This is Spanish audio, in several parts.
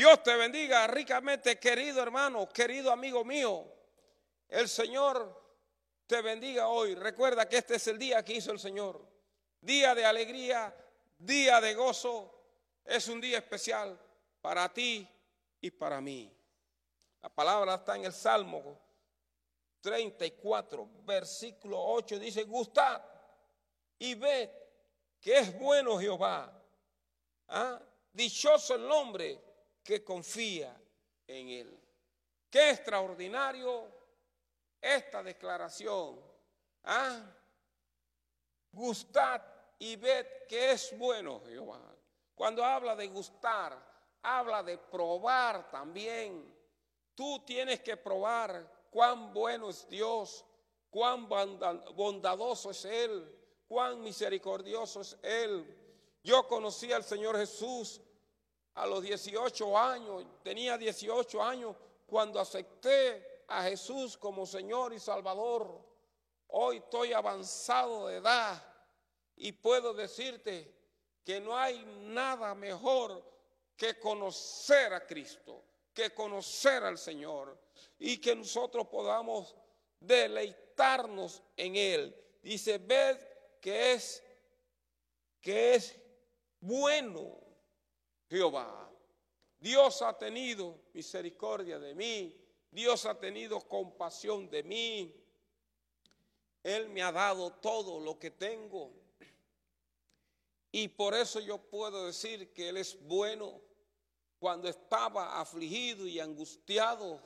Dios te bendiga ricamente, querido hermano, querido amigo mío. El Señor te bendiga hoy. Recuerda que este es el día que hizo el Señor. Día de alegría, día de gozo. Es un día especial para ti y para mí. La palabra está en el Salmo 34, versículo 8. Dice, gustad y ved que es bueno Jehová. ¿Ah? Dichoso el hombre que confía en Él. Qué extraordinario esta declaración. ¿Ah? Gustad y ved que es bueno Jehová. Cuando habla de gustar, habla de probar también. Tú tienes que probar cuán bueno es Dios, cuán bondadoso es Él, cuán misericordioso es Él. Yo conocí al Señor Jesús a los 18 años, tenía 18 años cuando acepté a Jesús como Señor y Salvador. Hoy estoy avanzado de edad y puedo decirte que no hay nada mejor que conocer a Cristo, que conocer al Señor y que nosotros podamos deleitarnos en Él. Dice, ved que es, que es bueno Jehová. Dios ha tenido misericordia de mí. Dios ha tenido compasión de mí. Él me ha dado todo lo que tengo. Y por eso yo puedo decir que Él es bueno. Cuando estaba afligido y angustiado,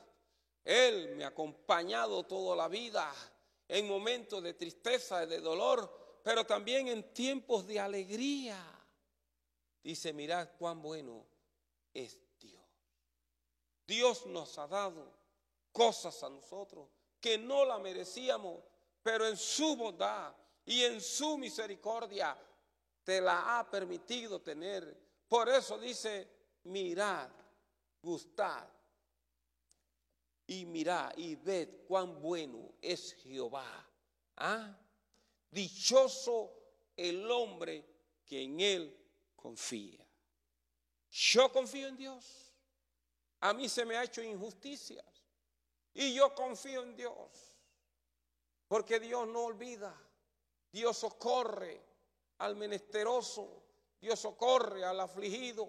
Él me ha acompañado toda la vida en momentos de tristeza y de dolor, pero también en tiempos de alegría. Dice, mirad cuán bueno es Dios. Dios nos ha dado cosas a nosotros que no la merecíamos, pero en su bondad y en su misericordia te la ha permitido tener. Por eso dice, mirad, gustad y mirad y ved cuán bueno es Jehová. ¿Ah? Dichoso el hombre que en él confía. Yo confío en Dios. A mí se me ha hecho injusticias. Y yo confío en Dios. Porque Dios no olvida. Dios socorre al menesteroso. Dios socorre al afligido.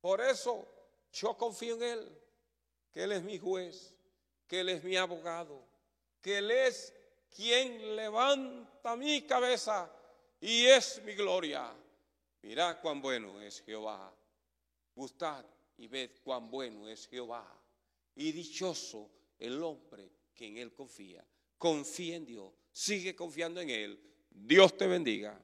Por eso yo confío en Él. Que Él es mi juez. Que Él es mi abogado. Que Él es quien levanta mi cabeza y es mi gloria. Mirad cuán bueno es Jehová. Gustad y ved cuán bueno es Jehová. Y dichoso el hombre que en él confía. Confía en Dios. Sigue confiando en él. Dios te bendiga.